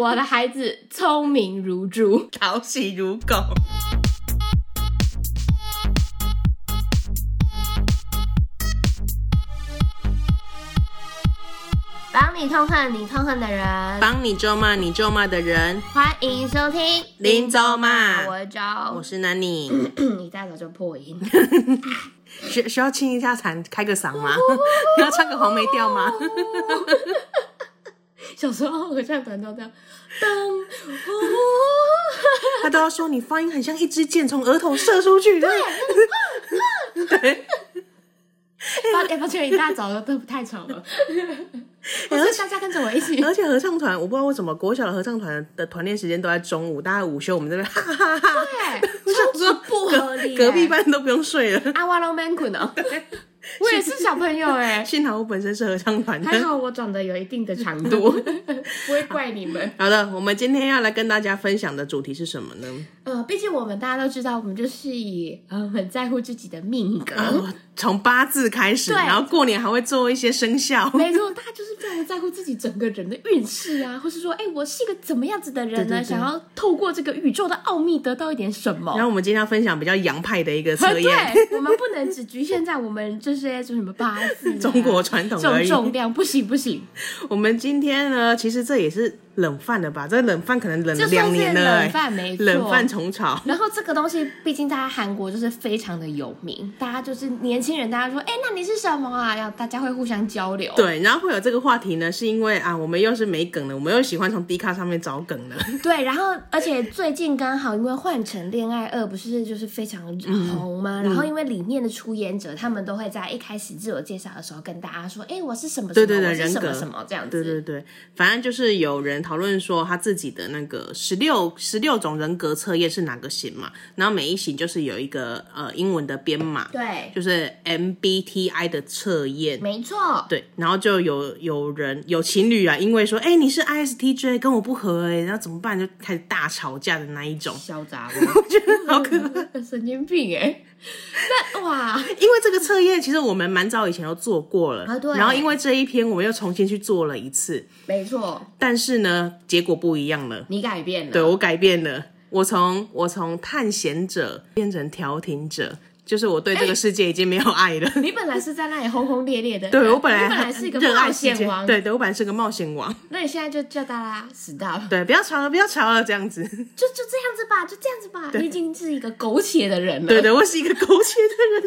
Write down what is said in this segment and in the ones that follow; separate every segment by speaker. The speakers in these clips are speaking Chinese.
Speaker 1: 我的孩子聪明如猪，
Speaker 2: 讨喜如狗。
Speaker 1: 帮你痛恨你痛恨的人，
Speaker 2: 帮你咒骂你咒骂的人。
Speaker 1: 欢迎收听
Speaker 2: 林咒骂，
Speaker 1: 我是周，
Speaker 2: 我是南妮。
Speaker 1: 你大早就破音，
Speaker 2: 需需要清一下嗓，开个嗓吗？你 要唱个黄梅调吗？
Speaker 1: 小时候合唱团都这样，
Speaker 2: 他都要说你发音很像一支箭从额头射出去。对，
Speaker 1: 对。抱歉抱歉，一大早的都太吵了。而且大家跟着我一起，
Speaker 2: 而且合唱团，我不知道为什么国小的合唱团的团练时间都在中午，大家午休我们这边哈哈哈。
Speaker 1: 对，超级不合理，
Speaker 2: 隔壁班都不用睡了。
Speaker 1: 阿瓦隆曼昆哦。我也是小朋友哎，幸
Speaker 2: 好我本身是合唱团的，
Speaker 1: 还好我长得有一定的长度，不会怪你们。
Speaker 2: 好的，我们今天要来跟大家分享的主题是什么呢？
Speaker 1: 呃，毕竟我们大家都知道，我们就是以呃很在乎自己的命格，
Speaker 2: 呃、从八字开始，然后过年还会做一些生肖。
Speaker 1: 没错，大家就是非常在乎自己整个人的运势啊，或是说，哎，我是一个怎么样子的人呢？想要透过这个宇宙的奥秘得到一点什么。
Speaker 2: 然后我们今天要分享比较洋派的一个测验，
Speaker 1: 对，我们不能只局限在我们这些就什么八字、啊、
Speaker 2: 中国传统
Speaker 1: 这种重量不行不行。
Speaker 2: 我们今天呢，其实这也是。冷饭了吧？这个冷饭可能冷了两年了，欸。冷饭没错，冷饭虫草。
Speaker 1: 然后这个东西，毕竟在韩国就是非常的有名，大家就是年轻人，大家说，哎，那你是什么啊？要大家会互相交流。
Speaker 2: 对，然后会有这个话题呢，是因为啊，我们又是没梗了，我们又喜欢从 D 卡上面找梗了。
Speaker 1: 对，然后而且最近刚好因为换成恋爱二不是就是非常红吗？嗯、然后因为里面的出演者，他们都会在一开始自我介绍的时候跟大家说，哎，我是什么什么，对对对，人格什么什么这样子。
Speaker 2: 对对对，反正就是有人讨论说他自自己的那个十六十六种人格测验是哪个型嘛？然后每一型就是有一个呃英文的编码，
Speaker 1: 对，
Speaker 2: 就是 MBTI 的测验，
Speaker 1: 没错，
Speaker 2: 对。然后就有有人有情侣啊，因为说哎你是 ISTJ 跟我不合哎，然后怎么办？就开始大吵架的那一种，
Speaker 1: 嚣张，
Speaker 2: 我觉得好可 怕，
Speaker 1: 神经病哎。那哇，
Speaker 2: 因为这个测验其实我们蛮早以前都做过了，啊、对。然后因为这一篇我们又重新去做了一次，
Speaker 1: 没错。
Speaker 2: 但是呢，结果不一样了。
Speaker 1: 你改变了，
Speaker 2: 对，我改变了。我从我从探险者变成调停者。就是我对这个世界已经没有爱了。
Speaker 1: 欸、你本来是在那里轰轰烈烈的，
Speaker 2: 对，我本来
Speaker 1: 本来是一个冒险王，
Speaker 2: 对对，我本来是个冒险王。
Speaker 1: 那你现在就叫大家死到了，
Speaker 2: 对，不要吵了，不要吵了，这样子，就
Speaker 1: 就这样子吧，就这样子吧。你已经是一个苟且的人了，
Speaker 2: 对对，我是一个苟且的人。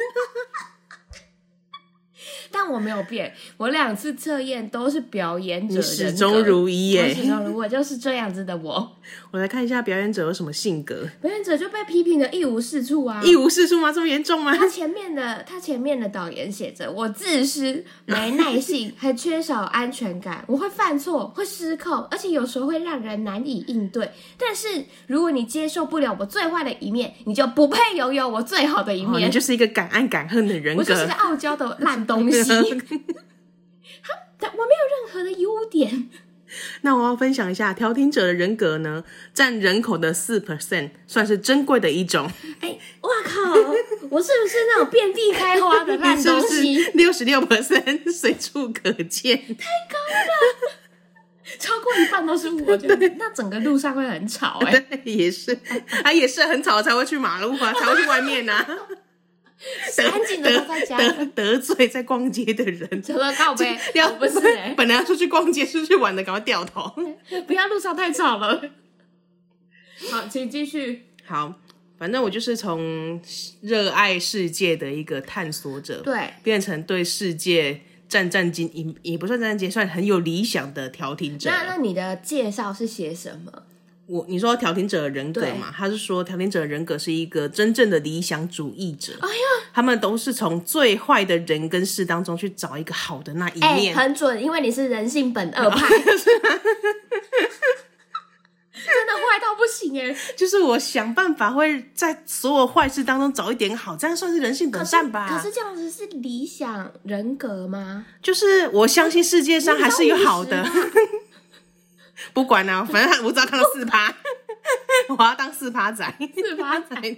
Speaker 1: 但我没有变，我两次测验都是表演者，
Speaker 2: 始终如一耶，
Speaker 1: 始终如我就是这样子的我。
Speaker 2: 我来看一下表演者有什么性格。
Speaker 1: 表演者就被批评的一无是处啊！
Speaker 2: 一无是处吗？这么严重吗？
Speaker 1: 他前面的他前面的导言写着：我自私、没耐性，还缺少安全感。我会犯错，会失控，而且有时候会让人难以应对。但是如果你接受不了我最坏的一面，你就不配拥有我最好的一面。
Speaker 2: 哦、你就是一个敢爱敢恨的人格，
Speaker 1: 我就是个傲娇的烂东西。他，我没有任何的优点。
Speaker 2: 那我要分享一下调停者的人格呢，占人口的四 percent，算是珍贵的一种。
Speaker 1: 哎、欸，哇靠！我是不是那种遍地开花的 烂东西？
Speaker 2: 六十六 percent，随处可见。
Speaker 1: 太高了，超过一半都是我。觉得那整个路上会很吵、欸。哎，
Speaker 2: 也是，啊也是很吵才会去马路啊，才会去外面啊。
Speaker 1: 安静的都在家得
Speaker 2: 得，得罪在逛街的人，
Speaker 1: 除了靠北，要不是、欸、
Speaker 2: 本来要出去逛街、出去玩的，赶快掉头，
Speaker 1: 不要路上太吵了。好，请继续。
Speaker 2: 好，反正我就是从热爱世界的一个探索者，
Speaker 1: 对，
Speaker 2: 变成对世界战战兢兢，也不算战战兢兢，算很有理想的调停者。
Speaker 1: 那那你的介绍是写什么？
Speaker 2: 我你说调停者的人格嘛？他是说调停者的人格是一个真正的理想主义者。哎呀，他们都是从最坏的人跟事当中去找一个好的那一面。
Speaker 1: 欸、很准，因为你是人性本恶派，真的坏到不行哎！
Speaker 2: 就是我想办法会在所有坏事当中找一点好，这样算是人性本善吧？
Speaker 1: 可是，可是这样子是理想人格吗？
Speaker 2: 就是我相信世界上还是有好的。不管了、啊，反正他我只要看到四趴，我要当四趴仔，
Speaker 1: 四趴仔。哎、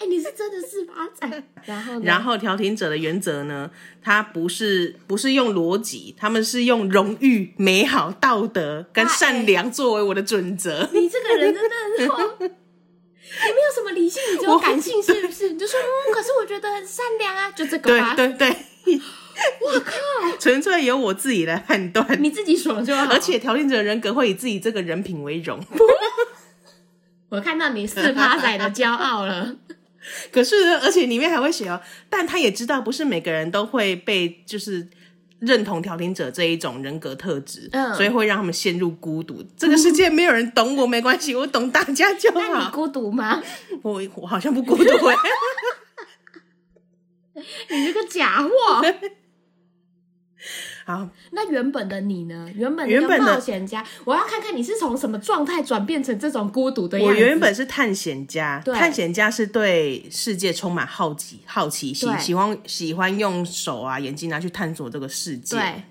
Speaker 1: 欸，你是真的四趴仔。然后，
Speaker 2: 然后调停者的原则呢？他不是不是用逻辑，他们是用荣誉、美好、道德跟善良作为我的准则。
Speaker 1: 欸、你这个人真的很好，你没有什么理性，你只有感性，是不是？你就说，嗯，可是我觉得很善良啊，就这个吧。
Speaker 2: 对对对。
Speaker 1: 我靠！
Speaker 2: 纯粹由我自己来判断，
Speaker 1: 你自己爽就好。
Speaker 2: 而且调停者人格会以自己这个人品为荣。
Speaker 1: 我看到你四趴仔的骄傲了。
Speaker 2: 可是，而且里面还会写哦，但他也知道不是每个人都会被就是认同调停者这一种人格特质，嗯，所以会让他们陷入孤独。这个世界没有人懂我，没关系，我懂大家就好。
Speaker 1: 那你孤独吗？
Speaker 2: 我我好像不孤独。
Speaker 1: 你这个假货！
Speaker 2: 好，
Speaker 1: 那原本的你呢？原本的冒险家，我要看看你是从什么状态转变成这种孤独的样子。
Speaker 2: 我原本是探险家，探险家是对世界充满好奇、好奇心，喜欢喜欢用手啊、眼睛啊去探索这个世界。对。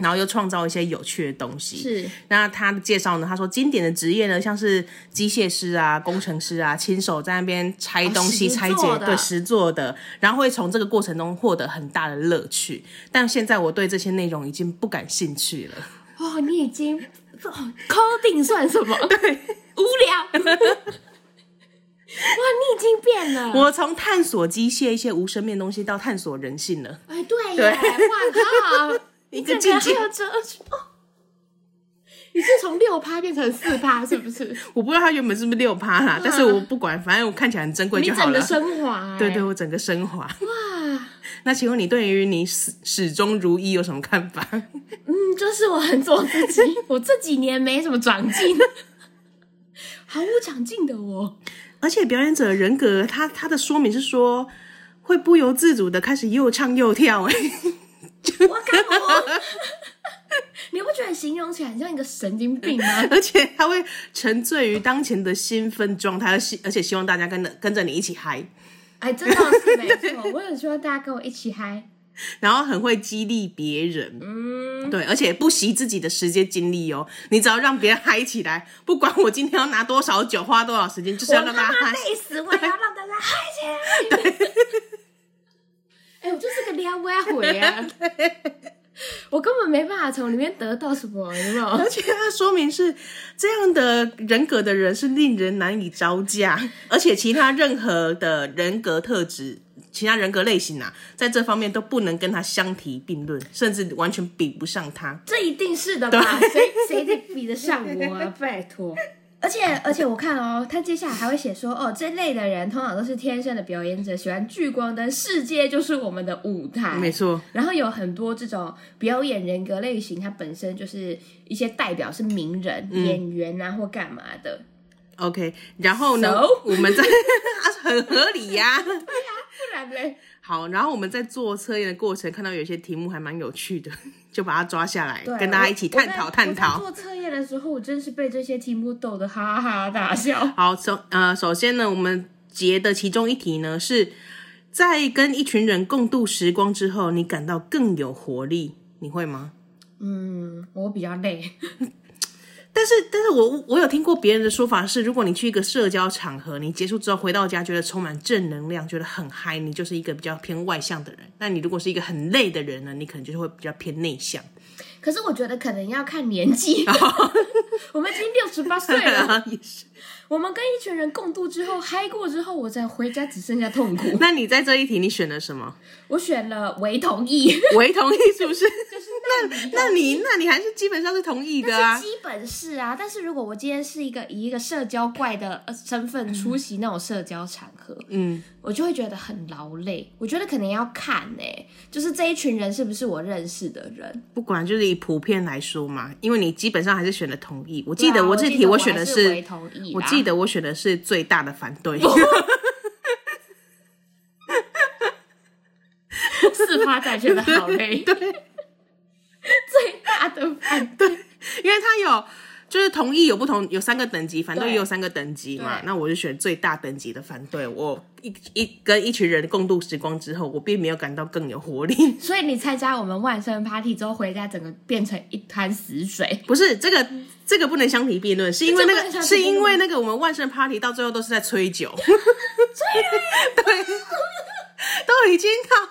Speaker 2: 然后又创造一些有趣的东西。
Speaker 1: 是，
Speaker 2: 那他的介绍呢？他说经典的职业呢，像是机械师啊、工程师啊，亲手在那边拆东西、哦、拆解，对，实做的，然后会从这个过程中获得很大的乐趣。但现在我对这些内容已经不感兴趣了。
Speaker 1: 哦，你已经，coding 算什么？
Speaker 2: 对，
Speaker 1: 无聊。哇，你已经变了。
Speaker 2: 我从探索机械一些无生命的东西，到探索人性了。
Speaker 1: 哎，对，对，哇靠！一个境界，你是从六趴变成四趴，是不是？
Speaker 2: 我不知道他原本是不是六趴啦，但是我不管，反正我看起来很珍贵就好了。
Speaker 1: 你整个升华、欸，
Speaker 2: 对对，我整个升华。
Speaker 1: 哇，
Speaker 2: 那请问你对于你始始终如一有什么看法？
Speaker 1: 嗯，就是我很做自己，我这几年没什么长进，毫无长进的我。
Speaker 2: 而且表演者人格，他他的说明是说会不由自主的开始又唱又跳、欸，哎。
Speaker 1: 我靠！我你不觉得形容起来很像一个神经病吗？
Speaker 2: 而且他会沉醉于当前的兴奋状态，而希而且希望大家跟着跟着你一起嗨。
Speaker 1: 哎，真的是没错，我很希望大家跟我一起嗨。
Speaker 2: 然后很会激励别人，嗯，对，而且不惜自己的时间精力哦。你只要让别人嗨起来，不管我今天要拿多少酒，花多少时间，就是要让大家嗨。
Speaker 1: 累死我也要让大家嗨起来。对。哎、欸，我就是个撩妹鬼啊！我根本没办法从里面得到什么，有没有？
Speaker 2: 而且他说明是这样的人格的人是令人难以招架，而且其他任何的人格特质、其他人格类型啊，在这方面都不能跟他相提并论，甚至完全比不上他。
Speaker 1: 这一定是的吧？谁谁得比得上我啊？拜托！而且而且我看哦，他接下来还会写说哦，这类的人通常都是天生的表演者，喜欢聚光灯，世界就是我们的舞台，
Speaker 2: 没错。
Speaker 1: 然后有很多这种表演人格类型，它本身就是一些代表是名人、嗯、演员啊或干嘛的。
Speaker 2: OK，然后呢，so? 我们在 很合理呀、啊，对呀、
Speaker 1: 啊，不然嘞。
Speaker 2: 好，然后我们在做测验的过程，看到有些题目还蛮有趣的，就把它抓下来，跟大家一起探讨探讨。
Speaker 1: 做测验的时候，我真是被这些题目逗得哈哈大笑。
Speaker 2: 好，首呃，首先呢，我们截的其中一题呢，是在跟一群人共度时光之后，你感到更有活力，你会吗？
Speaker 1: 嗯，我比较累。
Speaker 2: 但是，但是我我有听过别人的说法是，如果你去一个社交场合，你结束之后回到家，觉得充满正能量，觉得很嗨，你就是一个比较偏外向的人。那你如果是一个很累的人呢，你可能就是会比较偏内向。
Speaker 1: 可是我觉得可能要看年纪，我们已经六十八岁了。也是。我们跟一群人共度之后，嗨过之后，我再回家只剩下痛苦。
Speaker 2: 那你在这一题你选了什么？
Speaker 1: 我选了唯同意，
Speaker 2: 唯同意是不是？就 是那那你那你还是基本上是同意的啊？
Speaker 1: 基本是啊，但是如果我今天是一个以一个社交怪的身份出席那种社交场合，嗯，我就会觉得很劳累。我觉得可能要看呢、欸，就是这一群人是不是我认识的人？
Speaker 2: 不管就是以普遍来说嘛，因为你基本上还是选了同意。我记得我这题我选的是
Speaker 1: 唯同意，
Speaker 2: 我记。得我选的是最大的反对，
Speaker 1: 四趴仔觉得好累，
Speaker 2: 对，
Speaker 1: 最大的反对，
Speaker 2: 因为他有就是同意有不同，有三个等级，反对
Speaker 1: 对
Speaker 2: 也有三个等级嘛。那我就选最大等级的反对。我一一跟一群人共度时光之后，我并没有感到更有活力。
Speaker 1: 所以你参加我们万圣 party 之后回家，整个变成一滩死水。
Speaker 2: 不是这个，这个不能相提并论，是因为那
Speaker 1: 个，
Speaker 2: 是因为那个我们万圣 party 到最后都是在吹酒，对，都已经到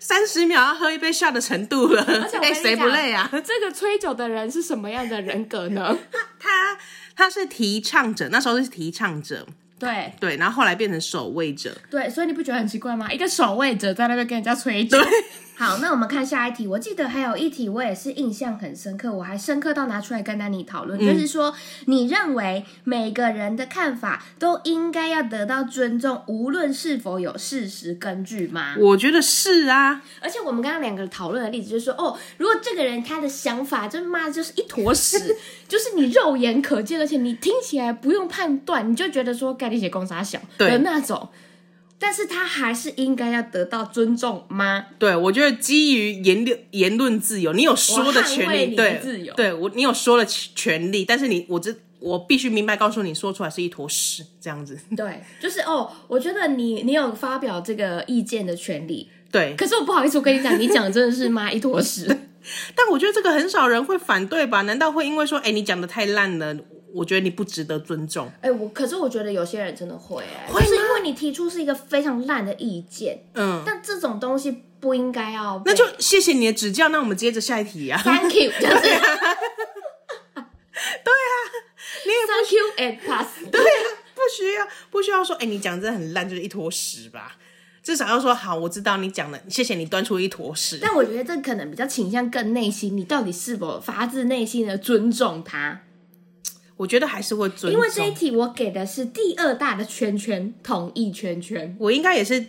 Speaker 2: 三十秒要喝一杯 shot 的程度了。
Speaker 1: 而且我跟
Speaker 2: 哎，
Speaker 1: 谁、
Speaker 2: 不累啊？
Speaker 1: 这个吹酒的人是什么样的人格呢？
Speaker 2: 他他是提倡者，那时候是提倡者，
Speaker 1: 对
Speaker 2: 对，然后后来变成守卫者。
Speaker 1: 对，所以你不觉得很奇怪吗？一个守卫者在那边跟人家吹酒。好，那我们看下一题。我记得还有一题，我也是印象很深刻，我还深刻到拿出来跟丹尼讨论，就是说，你认为每个人的看法都应该要得到尊重，无论是否有事实根据吗？
Speaker 2: 我觉得是啊，
Speaker 1: 而且我们刚刚两个讨论的例子就是说，哦，如果这个人他的想法真妈就是一坨屎，就是你肉眼可见，而且你听起来不用判断，你就觉得说概率写公杀小的那种。但是他还是应该要得到尊重吗？
Speaker 2: 对，我觉得基于言论言论自由，你有说的权利，
Speaker 1: 我捍卫你的自由
Speaker 2: 对，对我你有说的权利，但是你我这我必须明白告诉你说出来是一坨屎这样子。
Speaker 1: 对，就是哦，我觉得你你有发表这个意见的权利，
Speaker 2: 对，
Speaker 1: 可是我不好意思，我跟你讲，你讲的真的是妈一坨屎。
Speaker 2: 但我觉得这个很少人会反对吧？难道会因为说，哎，你讲的太烂了，我觉得你不值得尊重？
Speaker 1: 哎、我可是我觉得有些人真的会、哎，会是因为你提出是一个非常烂的意见，
Speaker 2: 嗯，
Speaker 1: 但这种东西不应该要，
Speaker 2: 那就谢谢你的指教。那我们接着下一题啊。
Speaker 1: Thank you，就是
Speaker 2: 你也
Speaker 1: Thank you and pass。
Speaker 2: 对啊，不需要不需要说，哎，你讲真的很烂，就是一坨屎吧？至少要说好，我知道你讲的，谢谢你端出一坨屎。
Speaker 1: 但我觉得这可能比较倾向更内心，你到底是否发自内心的尊重他？
Speaker 2: 我觉得还是会尊重，
Speaker 1: 因为这一题我给的是第二大的圈圈，同意圈圈。
Speaker 2: 我应该也是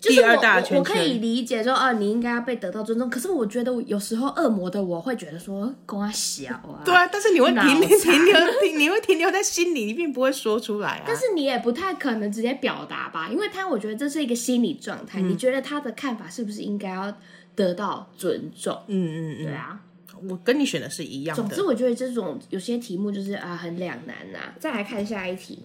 Speaker 2: 第二大的圈圈。
Speaker 1: 我，我可以理解说，哦，你应该要被得到尊重。可是我觉得有时候恶魔的我会觉得说，跟我小啊。
Speaker 2: 对啊，但是你会停
Speaker 1: 脑残
Speaker 2: 停留 停，你会停留在心里，你并不会说出来啊。
Speaker 1: 但是你也不太可能直接表达吧，因为他我觉得这是一个心理状态。
Speaker 2: 嗯
Speaker 1: 你觉得他的看法是不是应该要得到尊重？
Speaker 2: 嗯嗯嗯，
Speaker 1: 对啊。
Speaker 2: 我跟你选的是一样的。
Speaker 1: 总之，我觉得这种有些题目就是啊很两难呐、啊。再来看下一题，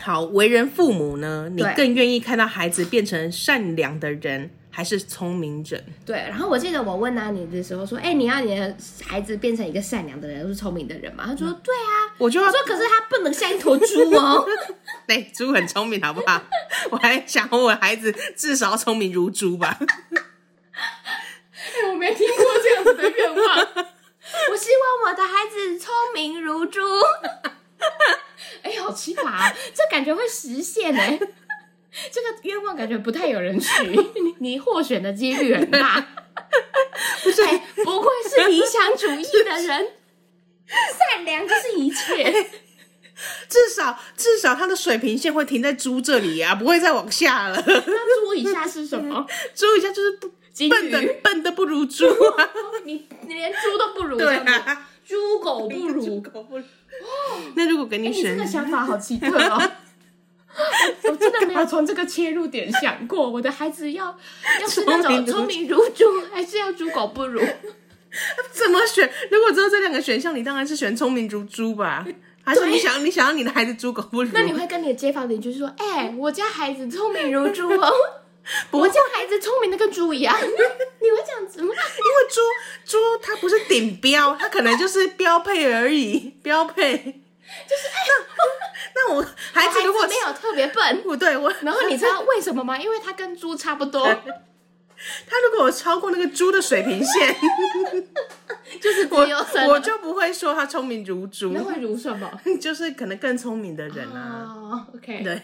Speaker 2: 好，为人父母呢，你更愿意看到孩子变成善良的人，还是聪明人？
Speaker 1: 对。然后我记得我问到你的时候说，哎、你要你的孩子变成一个善良的人，或是聪明的人嘛？他说，对啊。
Speaker 2: 我就要
Speaker 1: 我说，可是他不能像一头猪哦。
Speaker 2: 对，猪很聪明，好不好？我还想我孩子至少要聪明如猪吧。
Speaker 1: 我没听过这样子的愿望。我希望我的孩子聪明如猪。哎、好奇葩、啊，这感觉会实现哎。这个愿望感觉不太有人许，你你获选的几率很大。不是、哎，不愧是理想主义的人，善良就是一切。
Speaker 2: 至少至少他的水平线会停在猪这里啊，不会再往下了。
Speaker 1: 那猪以下是什么？
Speaker 2: 猪以下就是不笨的笨的不如猪啊！
Speaker 1: 你你连猪都不如，
Speaker 2: 对啊，
Speaker 1: 猪狗不如，
Speaker 2: 猪狗不如。那如果给你选，
Speaker 1: 欸、你这个想法好奇特哦。我真的没有从这个切入点想过，我的孩子要 要是那种聪明如猪，还是要猪狗不如？
Speaker 2: 怎么选？如果只有这两个选项，你当然是选聪明如猪吧？还是你想你想要你的孩子猪狗不如？
Speaker 1: 那你会跟你的街坊邻居说：“哎、欸，我家孩子聪明如猪哦，我叫孩子聪明的跟猪一样。”你会这样子吗？因为
Speaker 2: 猪猪它不是顶标，它可能就是标配而已，标配。就是那那我孩子如果
Speaker 1: 没有特别笨，
Speaker 2: 不对我，
Speaker 1: 然后你知道为什么吗？因为他跟猪差不多。
Speaker 2: 他如果有超过那个猪的水平线，
Speaker 1: 就是
Speaker 2: 我我就不会说他聪明如猪。
Speaker 1: 那会如什么？
Speaker 2: 就是可能更聪明的人啊。
Speaker 1: Oh, OK，
Speaker 2: 对。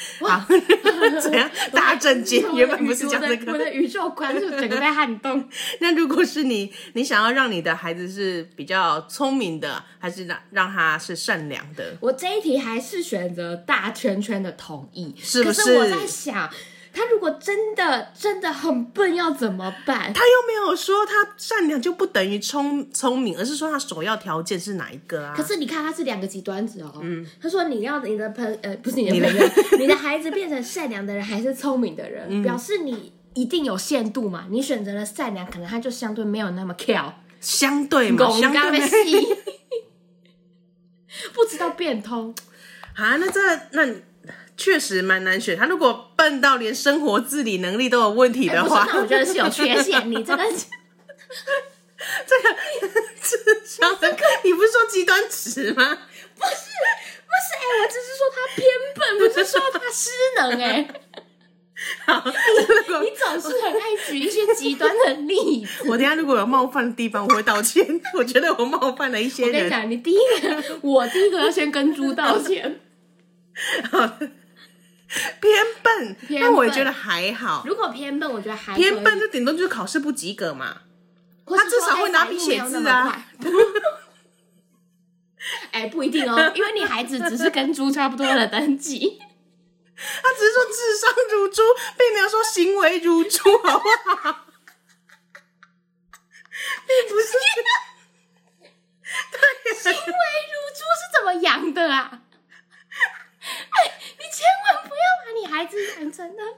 Speaker 2: 好，怎样？大震惊！原本不是讲这个，
Speaker 1: 我的宇宙观就整个在撼动。
Speaker 2: 那如果是你，你想要让你的孩子是比较聪明的，还是让让他是善良的？
Speaker 1: 我这一题还是选择大圈圈的同意，
Speaker 2: 是不是？
Speaker 1: 可是我在想。他如果真的真的很笨，要怎么办？
Speaker 2: 他又没有说他善良就不等于聪聪明，而是说他首要条件是哪一个啊？
Speaker 1: 可是你看，他是两个极端子哦。嗯，他说你要你的朋呃不是你的朋友，你的，孩子变成善良的人还是聪明的人，嗯、表示你一定有限度嘛。你选择了善良，可能他就相对没有那么跳，
Speaker 2: 相对嘛，相对
Speaker 1: 不知道变通
Speaker 2: 啊？那这那确实蛮难选。他如果笨到连生活自理能力都有问题的话，
Speaker 1: 欸、那我觉得是有缺陷。你这个。
Speaker 2: 这个智商，你不是说极端值吗？
Speaker 1: 不是，不是，哎、欸，我只是说他偏笨，不是说他失能、欸，哎。好，你你总是很爱举一些极端的例子。
Speaker 2: 我等下如果有冒犯的地方，我会道歉。我觉得我冒犯了一些人。
Speaker 1: 我跟你讲，你第一个，我第一个要先跟猪道歉。
Speaker 2: 好，偏笨，偏笨，但我也觉得还好。
Speaker 1: 如果偏笨，我觉得还
Speaker 2: 偏笨，就顶多就是考试不及格嘛。他至少会拿笔写字啊！
Speaker 1: 哎、欸，不一定哦，因为你孩子只是跟猪差不多的等级，
Speaker 2: 他只是说智商如猪，并没有说行为如猪，好不好？并不是，
Speaker 1: 对，行为如猪是怎么养的啊？哎、欸，你千万不要把你孩子养成那样。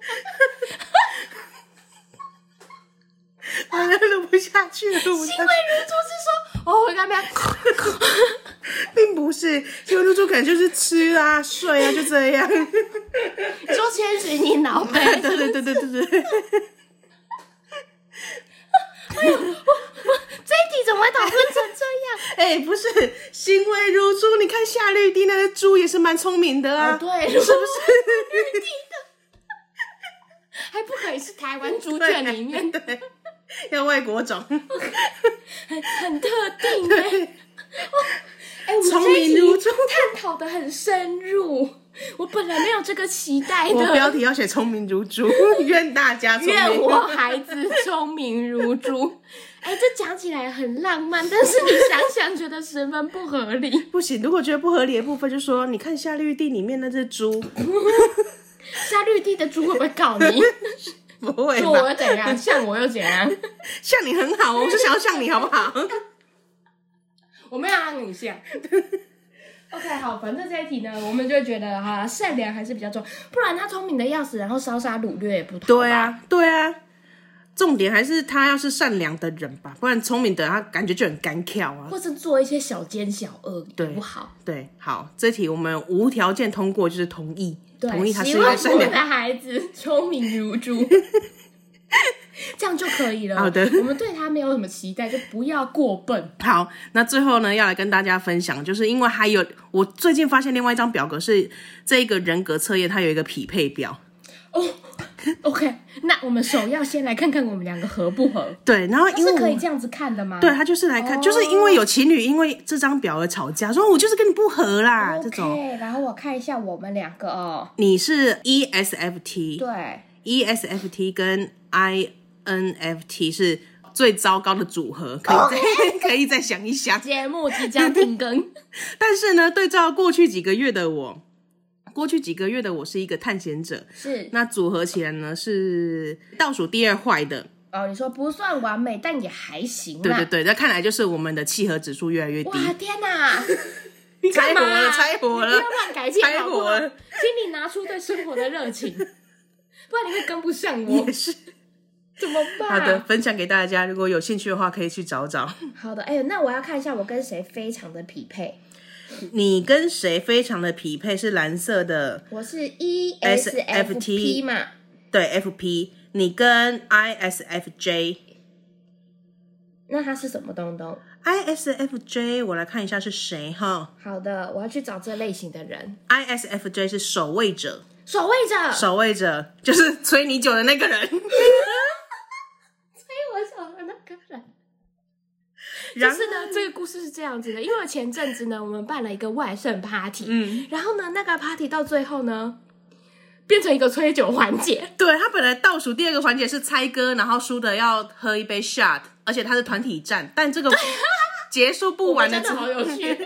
Speaker 2: 我录不下去了。行为如
Speaker 1: 猪是说，哦，我刚刚
Speaker 2: 并不是行为如猪，可能就是吃啊、睡啊，就这样。
Speaker 1: 你说千寻你脑袋？
Speaker 2: 对对对对对对。
Speaker 1: 哎呦，我我这一题怎么会讨论成这样？
Speaker 2: 哎、欸，不是行为如猪，你看夏绿蒂那个猪也是蛮聪明的啊，
Speaker 1: 哦、对，是不是？还不可以是台湾猪圈里面的。
Speaker 2: 要外国种，很
Speaker 1: 很特定哎，哎，聪
Speaker 2: 明如猪，
Speaker 1: 探讨的很深入。我本来没有这个期待的。
Speaker 2: 我标题要写聪明如猪，愿大家聪明。
Speaker 1: 愿我孩子聪明如猪。哎，这讲起来很浪漫，但是你想想，觉得十分不合理。
Speaker 2: 不行，如果觉得不合理的部分，就说你看夏绿蒂里面那只猪，
Speaker 1: 夏绿蒂的猪会不会搞你？
Speaker 2: 不会，
Speaker 1: 说我又怎样？像我又怎样？
Speaker 2: 像你很好，我是想要像你好不好？
Speaker 1: 我没有让你像。OK，好，反正这一题呢，我们就觉得哈，善良还是比较重要，不然他聪明的要死，然后烧杀掳掠也不妥。
Speaker 2: 对啊，对啊，重点还是他要是善良的人吧，不然聪明的他感觉就很干跳啊，
Speaker 1: 或是做一些小奸小恶，对不好。
Speaker 2: 对，好，这题我们无条件通过，就是同意。
Speaker 1: 对，
Speaker 2: 同意他是一个善良
Speaker 1: 的孩子，聪明如猪，这样就可以了。
Speaker 2: 好的，
Speaker 1: 我们对他没有什么期待，就不要过笨。
Speaker 2: 好，那最后呢，要来跟大家分享，就是因为还有我最近发现另外一张表格是这一个人格测验，它有一个匹配表。
Speaker 1: 哦，OK，那我们首要先来看看我们两个合不合。
Speaker 2: 对，然后因为
Speaker 1: 是可以这样子看的吗？
Speaker 2: 对，他就是来看，oh. 就是因为有情侣因为这张表而吵架，说我就是跟你不合啦，okay, 这种。
Speaker 1: 然后我看一下我们两个哦，
Speaker 2: 你是 ESFT，
Speaker 1: 对
Speaker 2: ，ESFT 跟 INFT 是最糟糕的组合，可以再、oh. 可以再想一想。
Speaker 1: 节目即将停更，
Speaker 2: 但是呢，对照过去几个月的我。过去几个月的我是一个探险者，
Speaker 1: 是那
Speaker 2: 组合起来呢是倒数第二坏的
Speaker 1: 哦。你说不算完美，但也还行。
Speaker 2: 对对对，那看来就是我们的契合指数越来越低。
Speaker 1: 哇天哪！
Speaker 2: 拆火了，拆火了！不要
Speaker 1: 乱改进，拆火了，请你拿出对生活的热情，不然你会跟不上我。
Speaker 2: 也是，
Speaker 1: 怎么办？
Speaker 2: 好的，分享给大家，如果有兴趣的话，可以去找找。
Speaker 1: 好的，哎呦，那我要看一下我跟谁非常的匹配。
Speaker 2: 你跟谁非常的匹配？是蓝色的，
Speaker 1: 我是 ESFP 嘛？
Speaker 2: 对，FP。你跟 ISFJ，
Speaker 1: 那他是什么东东
Speaker 2: ？ISFJ，我来看一下是谁哈。
Speaker 1: 好的，我要去找这类型的人。
Speaker 2: ISFJ 是守卫者，
Speaker 1: 守卫者，
Speaker 2: 守卫者就是催你酒的那个人，催
Speaker 1: 我久的那个人。就是呢，这个故事是这样子的，因为前阵子呢，我们办了一个万圣 party，嗯，然后呢，那个 party 到最后呢，变成一个吹酒环节。
Speaker 2: 对，他本来倒数第二个环节是猜歌，然后输的要喝一杯 shot，而且他是团体战，但这个。结束不完的，真的好有趣。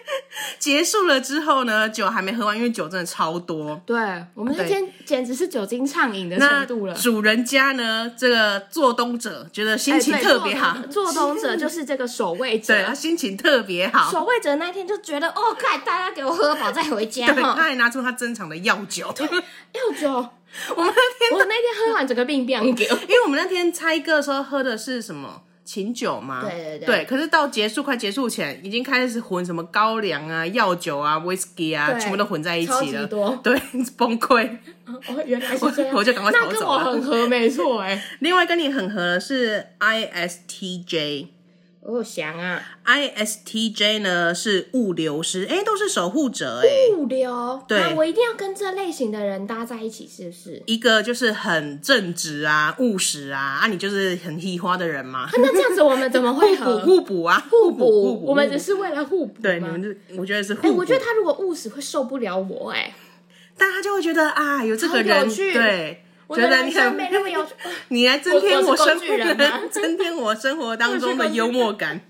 Speaker 2: 结束了之后呢，酒还没喝完，因为酒真的超多。
Speaker 1: 对，我们那天简直是酒精畅饮的程度了。
Speaker 2: 主人家呢，这个做东者觉得心情特别好。
Speaker 1: 做东者 就是这个守卫者，
Speaker 2: 对，他心情特别好。
Speaker 1: 守卫者那天就觉得，哦，快，大家给我喝饱再回家。
Speaker 2: 对，他还拿出他珍藏的药酒。
Speaker 1: 药酒，
Speaker 2: 我们那天
Speaker 1: 我那天喝完整个病变给，
Speaker 2: 因为我们那天猜歌的时候喝的是什么？琴酒嘛？
Speaker 1: 对对对。
Speaker 2: 对，可是到结束快结束前，已经开始混什么高粱啊、药酒啊、whisky 啊，全部都混在一起了。对，崩溃。
Speaker 1: 哦，原来是这样。
Speaker 2: 我就赶快逃走了。
Speaker 1: 那跟我很合，没错哎。
Speaker 2: 另外跟你很合的是 ISTJ。
Speaker 1: 我想啊
Speaker 2: ，ISTJ 呢是物流师，哎，都是守护者，哎，
Speaker 1: 物流，
Speaker 2: 对，
Speaker 1: 我一定要跟这类型的人搭在一起，是不是？
Speaker 2: 一个就是很正直啊、务实啊，啊，你就是很喜花的人嘛。
Speaker 1: 那这样子我们怎么会
Speaker 2: 互补？互补啊，
Speaker 1: 互补，互补，我们只是为了互补。
Speaker 2: 对，你们就我觉得是互补。哎，
Speaker 1: 我觉得他如果务实会受不了我，哎，
Speaker 2: 大家就会觉得啊，有这个人，对。
Speaker 1: 我觉得你很没那么有趣，
Speaker 2: 你来增添我生活，增添我生活当中的幽默感。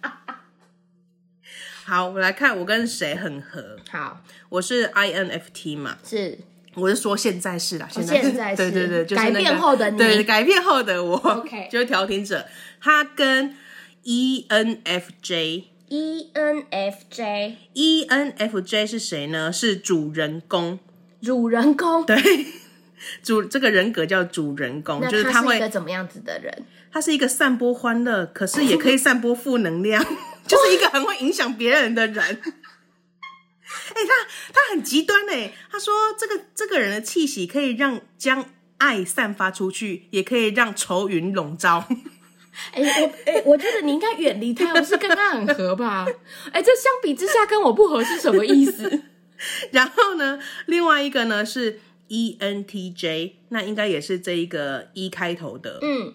Speaker 2: 好，我们来看我跟谁很合。
Speaker 1: 好，
Speaker 2: 我是 INFT 嘛，
Speaker 1: 是，
Speaker 2: 我是说现在是啦，
Speaker 1: 现在是，
Speaker 2: 对对对，就是
Speaker 1: 改变后的你，
Speaker 2: 对，改变后的我
Speaker 1: ，OK，
Speaker 2: 就是调停者。他跟 ENFJ，ENFJ，ENFJ 是谁呢？是主人公，
Speaker 1: 主人公，
Speaker 2: 对。主这个人格叫主人公，就是他会
Speaker 1: 一个怎么样子的人？
Speaker 2: 他是一个散播欢乐，可是也可以散播负能量，就是一个很会影响别人的人。哎、欸，他他很极端哎，他说这个这个人的气息可以让将爱散发出去，也可以让愁云笼罩。
Speaker 1: 哎、欸，我哎、欸，我觉得你应该远离他，不是跟他很合吧？哎、欸，这相比之下跟我不合是什么意思？
Speaker 2: 然后呢，另外一个呢是。ENTJ，那应该也是这一个 E 开头的。
Speaker 1: 嗯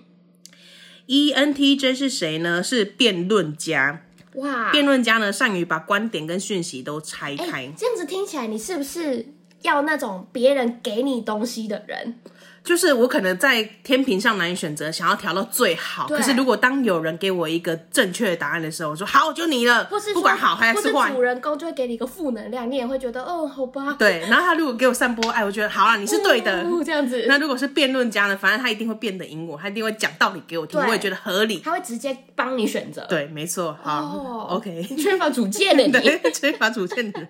Speaker 2: ，ENTJ 是谁呢？是辩论家。
Speaker 1: 哇，
Speaker 2: 辩论家呢，善于把观点跟讯息都拆开。
Speaker 1: 欸，这样子听起来，你是不是要那种别人给你东西的人？
Speaker 2: 就是我可能在天平上难以选择，想要调到最好。可是如果当有人给我一个正确的答案的时候，我说好，就你了。
Speaker 1: 或是
Speaker 2: 不管好还是坏，
Speaker 1: 主人公就会给你一个负能量，你也会觉得哦，好吧。
Speaker 2: 对，然后他如果给我散播爱，我觉得好啊，你是对的。
Speaker 1: 哦，这样子。
Speaker 2: 那如果是辩论家呢？反正他一定会辩得赢我，他一定会讲道理给我听，我也觉得合理。
Speaker 1: 他会直接帮你选择。
Speaker 2: 对，没错。好，哦，OK。
Speaker 1: 缺乏主见的你，
Speaker 2: 对，缺乏主见的。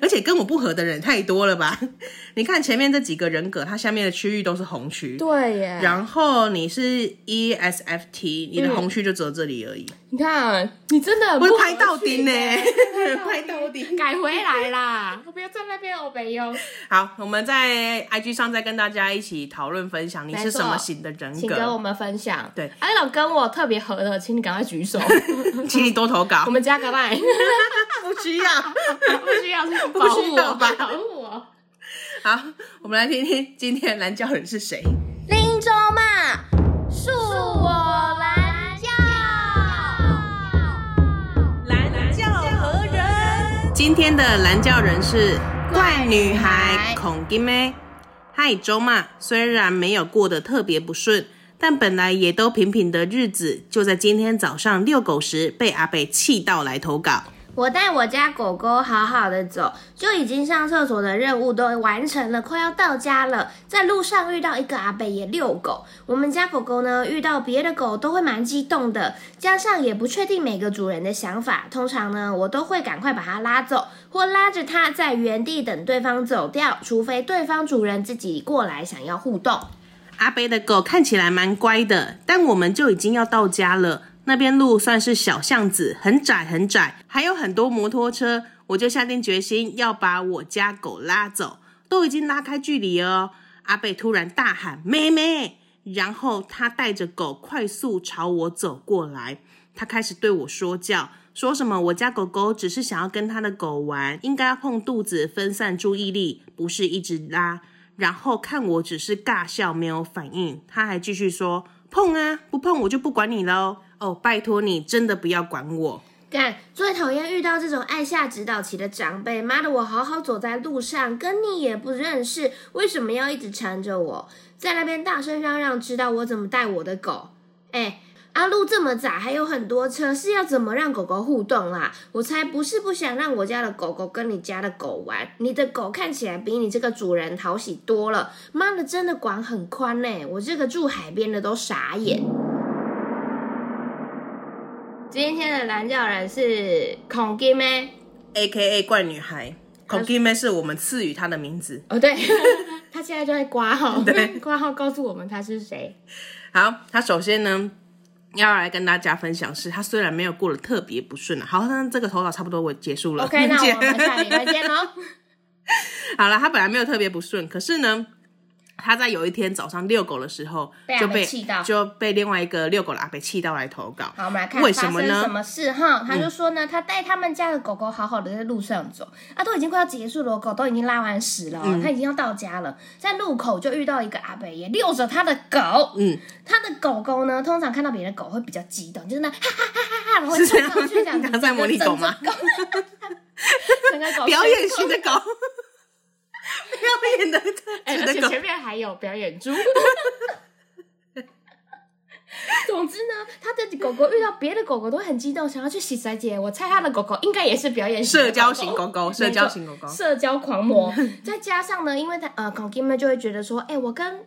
Speaker 2: 而且跟我不合的人太多了吧？你看前面这几个人格，它下面的区域都是红区。
Speaker 1: 对耶。
Speaker 2: 然后你是 ESFT，你的红区就只有这里而已。嗯、
Speaker 1: 你看，你真的不
Speaker 2: 会拍到底呢？拍到底，
Speaker 1: 改回来啦！我不要在那边欧北哟。
Speaker 2: 好，我们在 IG 上再跟大家一起讨论分享，你是什么型的人格？
Speaker 1: 请跟我们分享。
Speaker 2: 对，
Speaker 1: 还有跟我特别合的，请你赶快举手，
Speaker 2: 请你多投稿。
Speaker 1: 我们加个 line。
Speaker 2: 不需要，
Speaker 1: 不需要，是保护我，保护我。
Speaker 2: 好，我们来听听今天的蓝教人是谁。今天的蓝教人是怪女孩孔金妹。嗨，周嘛，虽然没有过得特别不顺，但本来也都平平的日子，就在今天早上遛狗时被阿北气到来投稿。
Speaker 1: 我带我家狗狗好好的走，就已经上厕所的任务都完成了，快要到家了。在路上遇到一个阿伯也遛狗，我们家狗狗呢遇到别的狗都会蛮激动的，加上也不确定每个主人的想法，通常呢我都会赶快把它拉走，或拉着它在原地等对方走掉，除非对方主人自己过来想要互动。
Speaker 2: 阿伯的狗看起来蛮乖的，但我们就已经要到家了。那边路算是小巷子，很窄很窄，还有很多摩托车。我就下定决心要把我家狗拉走，都已经拉开距离哦。阿贝突然大喊“妹妹”，然后他带着狗快速朝我走过来。他开始对我说教，说什么我家狗狗只是想要跟他的狗玩，应该要碰肚子分散注意力，不是一直拉。然后看我只是尬笑没有反应，他还继续说：“碰啊，不碰我就不管你喽。”哦，拜托你，真的不要管我。
Speaker 1: 干，最讨厌遇到这种爱下指导棋的长辈。妈的，我好好走在路上，跟你也不认识，为什么要一直缠着我？在那边大声嚷嚷，知道我怎么带我的狗？哎，啊，路这么窄，还有很多车，是要怎么让狗狗互动啦？我才不是不想让我家的狗狗跟你家的狗玩。你的狗看起来比你这个主人讨喜多了。妈的，真的管很宽呢，我这个住海边的都傻眼。今天的蓝教人是孔金妹
Speaker 2: ，A.K.A 怪女孩。孔金妹是我们赐予她的名字。
Speaker 1: 哦，对，她现在就在挂号，对，挂号告诉我们她是谁。
Speaker 2: 好，她首先呢，要来跟大家分享是，她虽然没有过得特别不顺啊，好那这个投稿差不多我结束了。
Speaker 1: OK，那我们 下礼拜见喽。
Speaker 2: 好了，她本来没有特别不顺，可是呢。他在有一天早上遛狗的时候，就被
Speaker 1: 气到，
Speaker 2: 就被另外一个遛狗的阿伯气到来投稿。
Speaker 1: 好，我们来看
Speaker 2: 为什么呢？
Speaker 1: 什么事哈？他就说呢，他带他们家的狗狗好好的在路上走，啊，都已经快要结束了，狗都已经拉完屎了，他已经要到家了，在路口就遇到一个阿伯也遛着他的狗。嗯，他的狗狗呢，通常看到别人的狗会比比较激动，就是那哈哈哈哈哈，然后冲上去这样子。
Speaker 2: 刚在模拟狗吗？
Speaker 1: 整个狗
Speaker 2: 表演型的狗。表演的，
Speaker 1: 而且前面还有表演猪。总之呢，他的狗狗遇到别的狗狗都很激动，想要去洗仔姐。我猜他的狗狗应该也是表演
Speaker 2: 社交型狗狗，社交型狗狗，
Speaker 1: 社交狂魔。再加上呢，因为他呃，狗狗们就会觉得说，哎、我跟。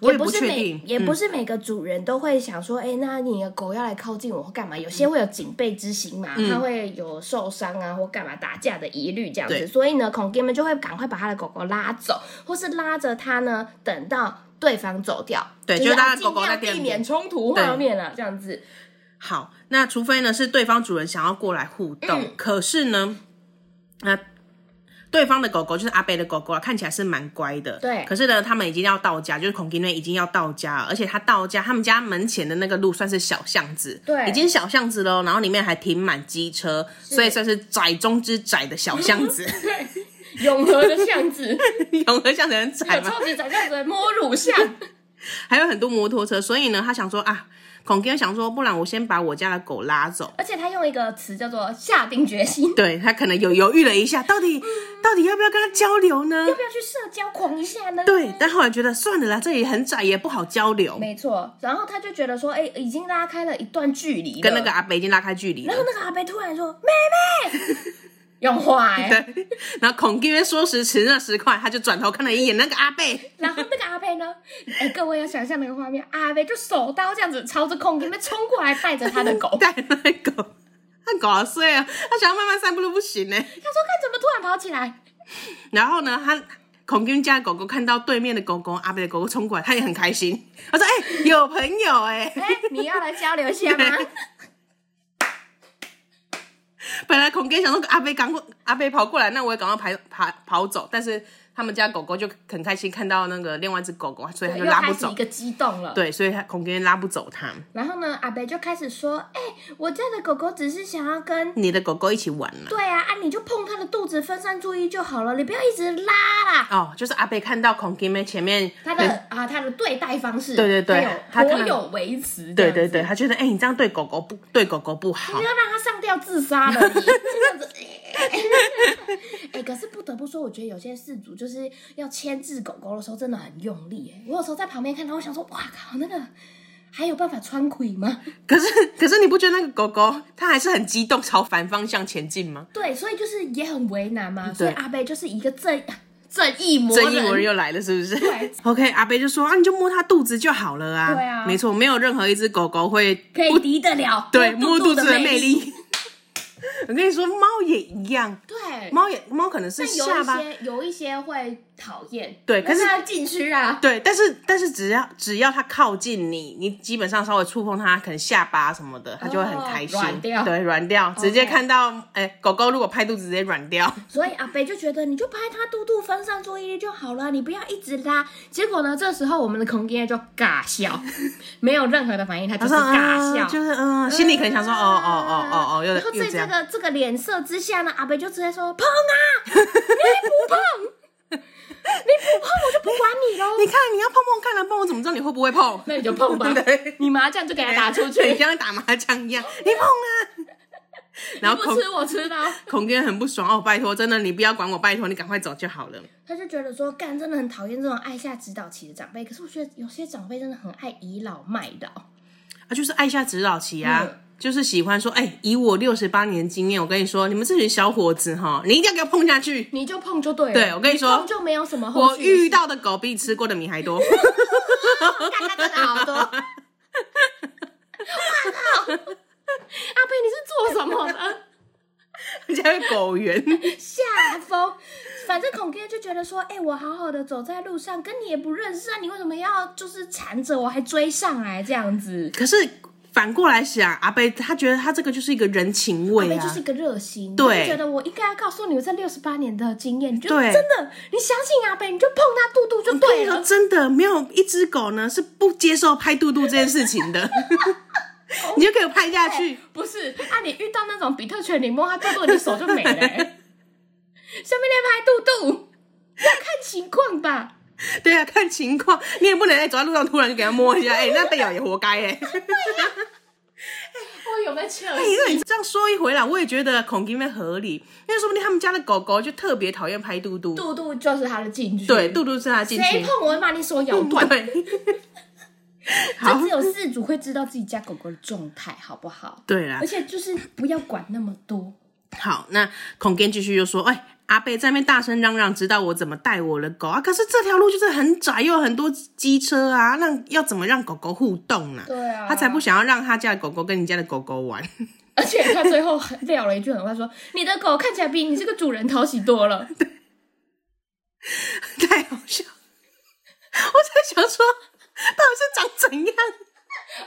Speaker 1: 也不是每也不是每个主人都会想说，哎、那你的狗要来靠近我或干嘛？有些会有警备之心嘛，它、嗯、会有受伤啊或干嘛打架的疑虑这样子，所以呢，孔爹们就会赶快把他的狗狗拉走，或是拉着它呢，等到对方走掉，
Speaker 2: 对，
Speaker 1: 就是
Speaker 2: 他狗狗在
Speaker 1: 避免冲突画面啊，这样子。
Speaker 2: 好，那除非呢是对方主人想要过来互动，嗯、可是呢，那。对方的狗狗就是阿伯的狗狗啊，看起来是蛮乖的。
Speaker 1: 对。
Speaker 2: 可是呢，他们已经要到家，就是孔金瑞已经要到家了，而且他到家，他们家门前的那个路算是小巷子，
Speaker 1: 对，
Speaker 2: 已经小巷子喽。然后里面还停满机车，所以算是窄中之窄的小巷子。
Speaker 1: 对，永和的巷子，
Speaker 2: 永和巷子很窄吗？
Speaker 1: 超级窄，巷子摸乳巷，
Speaker 2: 还有很多摩托车。所以呢，他想说啊。想说，不然我先把我家的狗拉走。
Speaker 1: 而且他用一个词叫做下定决心。
Speaker 2: 对，他可能有犹豫了一下，到底、嗯、到底要不要跟他交流呢？
Speaker 1: 要不要去社交狂一下呢？
Speaker 2: 对，但后来觉得算了啦，这里很窄，也不好交流。
Speaker 1: 没错，然后他就觉得说，哎、欸，已经拉开了一段距离，
Speaker 2: 跟那个阿北已经拉开距离。
Speaker 1: 然后那个阿北突然说：“妹妹。” 用坏，
Speaker 2: 对，然后孔爹说时迟那时快，他就转头看了一眼那个阿贝，
Speaker 1: 然后那个阿贝呢？哎、欸，各位要想象那个画面，阿贝就手刀这样子朝着孔爹冲过来，带着他的狗，
Speaker 2: 带那狗，他狗好衰啊，他想要慢慢散步都不行呢。他说：“
Speaker 1: 看怎么突然跑起来？”
Speaker 2: 然后呢，他孔爹家的狗狗看到对面的狗狗，阿贝的狗狗冲过来，他也很开心。他说：“哎、欸，有朋友哎、欸，
Speaker 1: 哎、欸，你要来交流一下吗？”
Speaker 2: 本来孔杰想说阿飞赶过，阿飞跑过来，那我也赶快跑跑跑走，但是。他们家狗狗就很开心看到那个另外一只狗狗，所以他就拉不走。
Speaker 1: 一个激动了，
Speaker 2: 对，所以他孔爹拉不走他。
Speaker 1: 然后呢，阿伯就开始说：“哎、欸，我家的狗狗只是想要跟
Speaker 2: 你的狗狗一起玩了。”
Speaker 1: 对啊，啊，你就碰它的肚子，分散注意就好了，你不要一直拉啦。
Speaker 2: 哦，就是阿伯看到孔爹妹前面
Speaker 1: 他的啊，他的对待方式，
Speaker 2: 对对对，
Speaker 1: 他颇有维持。
Speaker 2: 对对对，他觉得哎、欸，你这样对狗狗不对狗狗不好，
Speaker 1: 你要让它上吊自杀了，你这样子。哎、欸，可是不得不说，我觉得有些事主就是要牵制狗狗的时候真的很用力。哎，我有时候在旁边看到，我想说，哇靠，那个还有办法穿盔吗？
Speaker 2: 可是，可是你不觉得那个狗狗它还是很激动，朝反方向前进吗？
Speaker 1: 对，所以就是也很为难嘛。所以阿贝就是一个正 正义魔，
Speaker 2: 正义魔人又来了，是不是？
Speaker 1: 对。
Speaker 2: OK，阿贝就说啊，你就摸它肚子就好了啊。
Speaker 1: 对啊，
Speaker 2: 没错，没有任何一只狗狗会
Speaker 1: 可以敌得了
Speaker 2: 对摸肚子的魅力。我跟你说，猫也一样。
Speaker 1: 对，
Speaker 2: 猫也猫可能是下巴，
Speaker 1: 有一些有一些会讨厌。
Speaker 2: 对，可是
Speaker 1: 它禁区啊。
Speaker 2: 对，但是但是只要只要它靠近你，你基本上稍微触碰它，可能下巴什么的，它就会很开心。
Speaker 1: 软掉。
Speaker 2: 对，软掉，直接看到哎、狗狗如果拍肚子直接软掉。
Speaker 1: 所以阿北就觉得，你就拍它肚肚，分散注意力就好了，你不要一直拉。结果呢，这时候我们的孔爹就尬笑，没有任何的反应，他就是尬笑，
Speaker 2: 就是嗯，心里可能想说，哦哦哦哦哦，又
Speaker 1: 然后在这个这个脸色之下呢，阿北就直接说碰啊，你不碰，你不碰我就不管你喽。
Speaker 2: 你看你要碰碰看了，碰我怎么知道你会不会碰？
Speaker 1: 那你就碰吧，你麻将就给他打出去，
Speaker 2: 像打麻将一样，你碰啊。然后
Speaker 1: 不吃我吃的，
Speaker 2: 孔爹很不爽哦，拜托，真的你不要管我，拜托你赶快走就好了。
Speaker 1: 他就觉得说，干真的很讨厌这种爱下指导棋的长辈，可是我觉得有些长辈真的很爱倚老卖老
Speaker 2: 啊，就是爱下指导棋啊。嗯就是喜欢说，哎、欸，以我六十八年经验，我跟你说，你们这群小伙子哈，你一定要给我碰下去，
Speaker 1: 你就碰就对了。
Speaker 2: 对，我跟你说，
Speaker 1: 你碰就没有什么。
Speaker 2: 我遇到的狗比你吃过的米还多，
Speaker 1: 看他真的好多。哇靠！阿贝，你是做什么的？
Speaker 2: 人家是狗缘
Speaker 1: 下风。反正孔爹就觉得说，哎、欸，我好好的走在路上，跟你也不认识啊，你为什么要就是缠着我，还追上来这样子？
Speaker 2: 可是。反过来想，阿贝他觉得他这个就是一个人情味啊，
Speaker 1: 就是一个热心，
Speaker 2: 对，
Speaker 1: 觉得我应该要告诉你，我这六十八年的经验，就
Speaker 2: 对，
Speaker 1: 真的，你相信阿贝，你就碰他肚肚就对了。
Speaker 2: 真的，没有一只狗呢是不接受拍肚肚这件事情的，你就可以拍下去。
Speaker 1: 欸、不是啊，你遇到那种比特犬，你摸它肚肚，你手就没了、欸。下面那拍肚肚，要看情况吧。
Speaker 2: 对啊，看情况，你也不能在走在路上突然就给他摸一下，哎、欸，那被咬也活该 哎。
Speaker 1: 我有没有切？哎，
Speaker 2: 你这样说一回来，我也觉得孔金妹合理，因为说不定他们家的狗狗就特别讨厌拍肚肚，
Speaker 1: 肚肚就是它的禁区，
Speaker 2: 对，肚肚是它的禁区，
Speaker 1: 谁碰我会把你手咬断。
Speaker 2: 对，
Speaker 1: 就只有饲主会知道自己家狗狗的状态，好不好？
Speaker 2: 对啦，
Speaker 1: 而且就是不要管那么多。
Speaker 2: 好，那孔金继续就说，哎。阿贝在那边大声嚷嚷，知道我怎么带我的狗啊？可是这条路就是很窄，又有很多机车啊，那要怎么让狗狗互动呢？
Speaker 1: 对啊，
Speaker 2: 他才不想要让他家的狗狗跟你家的狗狗玩。
Speaker 1: 而且他最后撂了一句狠话，说：“你的狗看起来比你这个主人讨喜多了。”
Speaker 2: 太好笑！我在想说，到底是长怎样？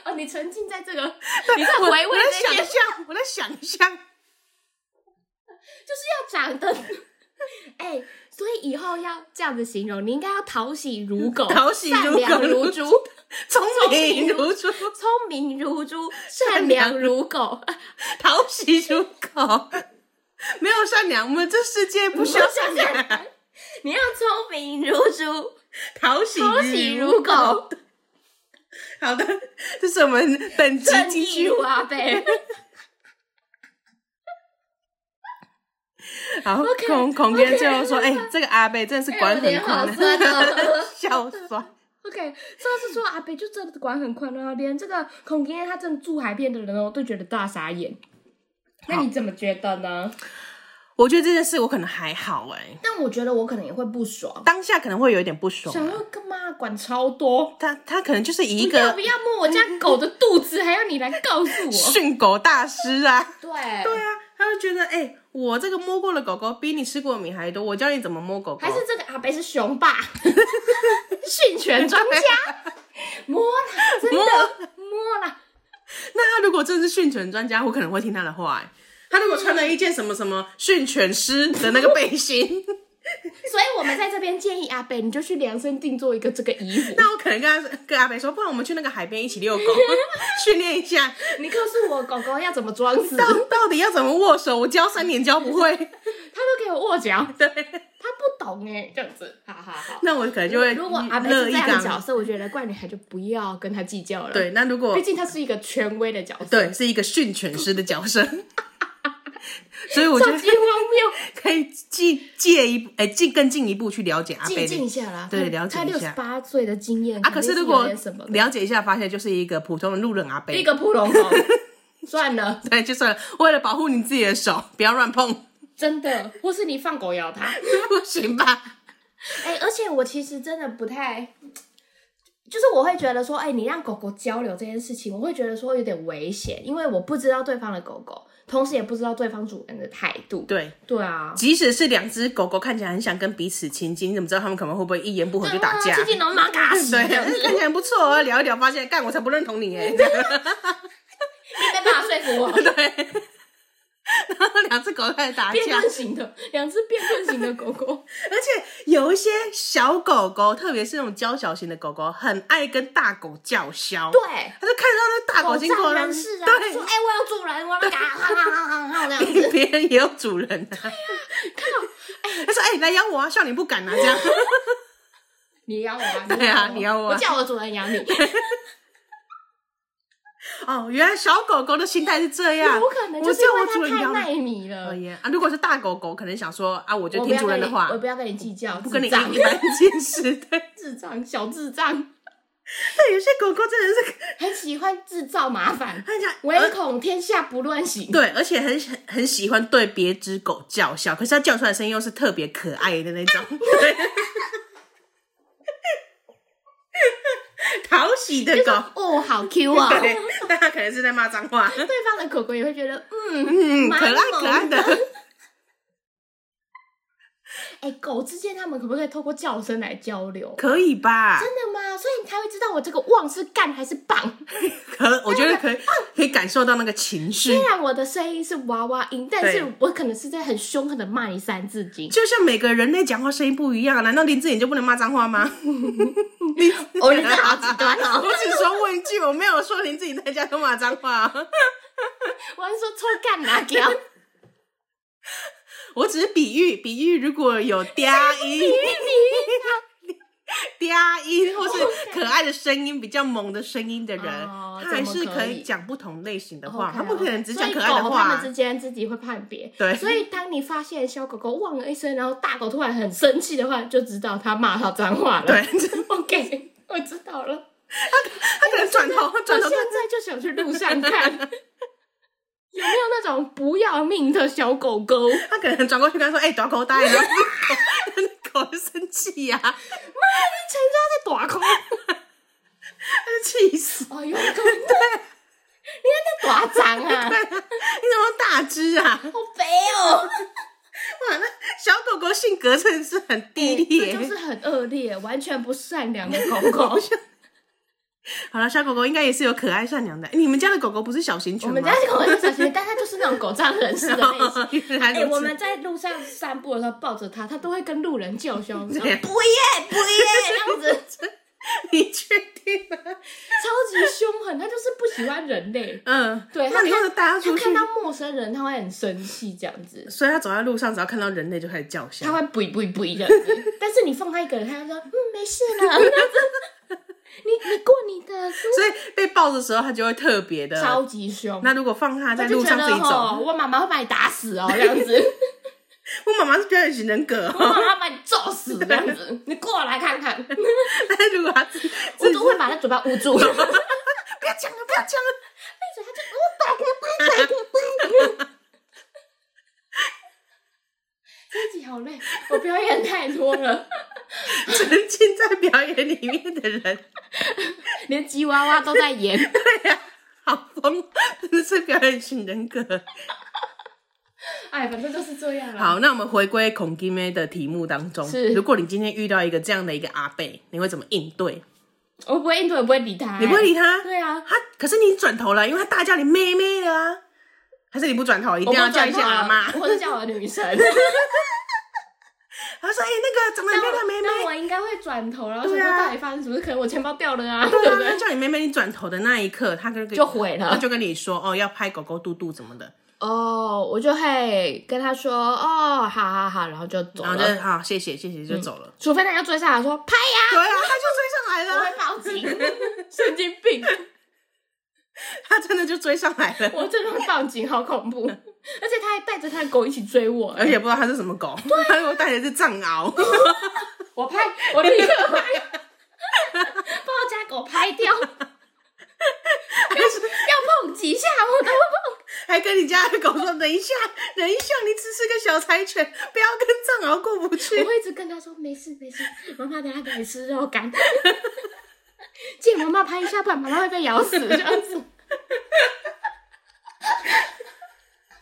Speaker 1: 哦，你沉浸在这个，你在回味
Speaker 2: 我，我在想象，我在想象，
Speaker 1: 就是要长得。哎、欸，所以以后要这样子形容，你应该要讨喜如狗，
Speaker 2: 讨喜如狗，
Speaker 1: 如猪，
Speaker 2: 聪明如猪，
Speaker 1: 聪明如猪，善良如狗，
Speaker 2: 讨喜如狗。没有善良，我们这世界不需要善良。
Speaker 1: 你要聪明如猪，
Speaker 2: 讨喜
Speaker 1: 讨喜如狗。
Speaker 2: 好的，这是我们本集金句
Speaker 1: 阿伯。
Speaker 2: 好，孔孔爹最后说：“哎、这个阿贝真的是管很宽的，笑酸。
Speaker 1: ”OK，上次说阿伯就真的管很宽啊，连这个孔爹他真的住海边的人哦都觉得大傻眼。那你怎么觉得呢？
Speaker 2: 我觉得这件事我可能还好哎、欸，
Speaker 1: 但我觉得我可能也会不爽，
Speaker 2: 当下可能会有一点不爽、啊。
Speaker 1: 想要干嘛管超多？
Speaker 2: 他他可能就是一个
Speaker 1: 要不要摸我家狗的肚子，还要你来告诉我？
Speaker 2: 训狗大师啊！
Speaker 1: 对
Speaker 2: 对啊，他就觉得哎。欸我这个摸过的狗狗比你吃过的米还多，我教你怎么摸狗狗。
Speaker 1: 还是这个阿贝是熊爸，训犬专家，摸啦，真的摸啦。
Speaker 2: 那他如果真的是训犬专家，我可能会听他的话。哎，他如果穿了一件什么什么训犬师的那个背心。
Speaker 1: 所以，我们在这边建议阿北，你就去量身定做一个这个衣服。
Speaker 2: 那我可能跟他跟阿北说，不然我们去那个海边一起遛狗，训练一下。
Speaker 1: 你告诉我狗狗要怎么装死，
Speaker 2: 到到底要怎么握手？我教三年教不会，他
Speaker 1: 都给我握脚。
Speaker 2: 对，
Speaker 1: 他不懂哎，这样子，好好好。
Speaker 2: 那我可能就会，
Speaker 1: 如果阿北是这样的角色，我觉得怪女孩就不要跟他计较了。
Speaker 2: 对，那如果
Speaker 1: 毕竟他是一个权威的角色，
Speaker 2: 对，是一个训犬师的角色。所以我觉得可以进借一步，哎，进更进一步去了解阿贝。
Speaker 1: 进一下啦，
Speaker 2: 对，了解一下。他
Speaker 1: 六十八岁的经验
Speaker 2: 啊，可是如果了解一下，发现就是一个普通的路人阿贝，
Speaker 1: 一个普通的，算了，
Speaker 2: 对，就算了。为了保护你自己的手，不要乱碰。
Speaker 1: 真的，或是你放狗咬它，
Speaker 2: 不行吧？
Speaker 1: 哎，而且我其实真的不太，就是我会觉得说，哎，你让狗狗交流这件事情，我会觉得说有点危险，因为我不知道对方的狗狗。同时也不知道对方主人的态度。
Speaker 2: 对
Speaker 1: 对啊，
Speaker 2: 即使是两只狗狗看起来很想跟彼此亲近，你怎么知道他们可能会不会一言不合就打架？
Speaker 1: 亲近龙马嘎死。
Speaker 2: 对，看起来不错啊，聊一聊发现，干我才不认同你哎！你
Speaker 1: 没办法说服我。
Speaker 2: 对。然 后两只狗开始打架，
Speaker 1: 辩论型的，两只辩论型的狗狗，
Speaker 2: 而且有一些小狗狗，特别是那种娇小型的狗狗，很爱跟大狗叫嚣。
Speaker 1: 对，
Speaker 2: 他就看到那大狗经过，
Speaker 1: 人士啊，
Speaker 2: 对，
Speaker 1: 说：“哎、欸，我有主人，我要嘎哈哈哈哈这样子。”
Speaker 2: 别人也有主人啊，对啊，
Speaker 1: 看到，哎，
Speaker 2: 他说：“哎、欸，来咬我啊，笑你不敢啊，这样。”
Speaker 1: 你咬我啊？
Speaker 2: 对啊，你咬我，
Speaker 1: 我叫我主人咬你。
Speaker 2: 哦，原来小狗狗的心态是这样，
Speaker 1: 有可能就是因为它太耐米了。
Speaker 2: 哦耶啊，如果是大狗狗，可能想说啊，我就听主人的话，
Speaker 1: 我不要跟你计较，
Speaker 2: 不跟你一般见识，对，
Speaker 1: 智障小智障。
Speaker 2: 对，有些狗狗真的是
Speaker 1: 很喜欢制造麻烦，唯恐天下不乱行。
Speaker 2: 对，而且很很喜欢对别只狗叫嚣，可是它叫出来的声音又是特别可爱的那种。对讨喜的狗
Speaker 1: 哦，好 Q 啊！
Speaker 2: 对，但他可能是在骂脏话。
Speaker 1: 对方的狗狗也会觉得，嗯
Speaker 2: 嗯，可爱可爱的。
Speaker 1: 哎、欸，狗之间他们可不可以透过叫声来交流？
Speaker 2: 可以吧？
Speaker 1: 真的吗？所以你才会知道我这个旺是干还是棒？
Speaker 2: 可，我觉得可以，可以感受到那个情绪。
Speaker 1: 虽然我的声音是娃娃音，但是我可能是在很凶狠的骂你三字经。
Speaker 2: 就像每个人类讲话声音不一样，难道林志颖就不能骂脏话吗？
Speaker 1: 你，我你这好极端哦！
Speaker 2: 我只说问一句，我没有说林志颖在家都骂脏话。
Speaker 1: 我还说抽干哪条？
Speaker 2: 我只是比喻，比喻如果有嗲音，嗲音或是 可爱的声音，比较萌的声音的人，他还是可以讲不同类型的话，他不可能只讲可爱的话。
Speaker 1: 他们之间自己会判别。
Speaker 2: 对，
Speaker 1: 所以当你发现小狗狗汪了一声，然后大狗突然很生气的话，就知道他骂他脏话了。
Speaker 2: 对，
Speaker 1: OK，我知道了。
Speaker 2: 他他可能转头，转
Speaker 1: 头，现在就想去路上看。有没有那种不要命的小狗狗？
Speaker 2: 他可能转过去跟他说：“哎、欸，大口袋，然后狗狗生气呀、啊，
Speaker 1: 妈，你全家在短口，
Speaker 2: 他就气死！
Speaker 1: 哎呦，对，你还在大张 啊？
Speaker 2: 你怎么大只啊？
Speaker 1: 好肥哦！
Speaker 2: 哇，那小狗狗性格真的是很低劣，
Speaker 1: 欸、就是很恶劣，完全不善良的狗狗。
Speaker 2: 好了，小狗狗应该也是有可爱善良的。你们家的狗狗不是小型犬吗？
Speaker 1: 我们家的狗狗是小型犬，但它就是那种狗仗人势的类型。哎、欸，我们在路上散步的时候抱着它，它都会跟路人叫嚣，不耶不耶这样子。
Speaker 2: 你确定吗？
Speaker 1: 超级凶狠，它就是不喜欢人类。嗯，对。
Speaker 2: 那你为什么带它出去？
Speaker 1: 它看到陌生人，它会很生气，这样子。
Speaker 2: 所以它走在路上，只要看到人类就开始叫嚣。
Speaker 1: 它会不不不这样子。但是你放它一个人，它就说嗯没事了。你你过你的，
Speaker 2: 所以被抱的时候，他就会特别的
Speaker 1: 超级凶。
Speaker 2: 那如果放他在路上自己走，
Speaker 1: 我妈妈会把你打死哦，这样子。
Speaker 2: 我妈妈是表演型人格，
Speaker 1: 我妈妈把你揍死这样子。你过来看看。
Speaker 2: 但是如果他自己，
Speaker 1: 我都会把他嘴巴捂住。不要讲了，
Speaker 2: 不要讲了，
Speaker 1: 闭嘴！他就我打给我，打给我。这一集好累，我表演太多了。
Speaker 2: 沉浸在表演里面的人，
Speaker 1: 连吉娃娃都在演。
Speaker 2: 对呀、啊，好疯，真的是表演型人格。
Speaker 1: 哎，反正就是这样了。
Speaker 2: 好，那我们回归孔金妹的题目当中。是，如果你今天遇到一个这样的一个阿贝，你会怎么应对？
Speaker 1: 我不会应对，我不会理他、欸。
Speaker 2: 你不会理他？
Speaker 1: 对啊，
Speaker 2: 他可是你转头了，因为他大叫你妹妹的啊。还是你不转头，一定要叫一下阿妈，
Speaker 1: 或者叫我的女神。
Speaker 2: 他说：“哎、欸，那个长得很漂亮妹妹，
Speaker 1: 那我应该会转头，然后说到底发生什么？可能我钱包掉了啊，
Speaker 2: 对
Speaker 1: 不对？
Speaker 2: 叫你妹妹，你转头的那一刻，他就
Speaker 1: 就毁了，
Speaker 2: 他就跟你说：哦，要拍狗狗肚肚怎么的？
Speaker 1: 哦，我就会跟他说：哦，好好好，然后就走了，
Speaker 2: 然后就好，谢谢谢谢，就走了。嗯、
Speaker 1: 除非他要追上来说拍呀，
Speaker 2: 对啊，他就追上来了，
Speaker 1: 我会报警，神经病。”
Speaker 2: 他真的就追上来了，
Speaker 1: 我真的会报警，好恐怖！而且他还带着他的狗一起追我，
Speaker 2: 而且不知道他是什么狗，对他又带的是藏獒。
Speaker 1: 我拍，我立刻拍，把我家狗拍掉。要要碰几下我都碰，
Speaker 2: 还跟你家的狗说：“等一下，等一下，你只是个小柴犬，不要跟藏獒过不去。”
Speaker 1: 我会一直跟他说：“没事没事，妈妈等下给你吃肉干。”借妈妈拍一下，不然妈妈会被咬死。这样子，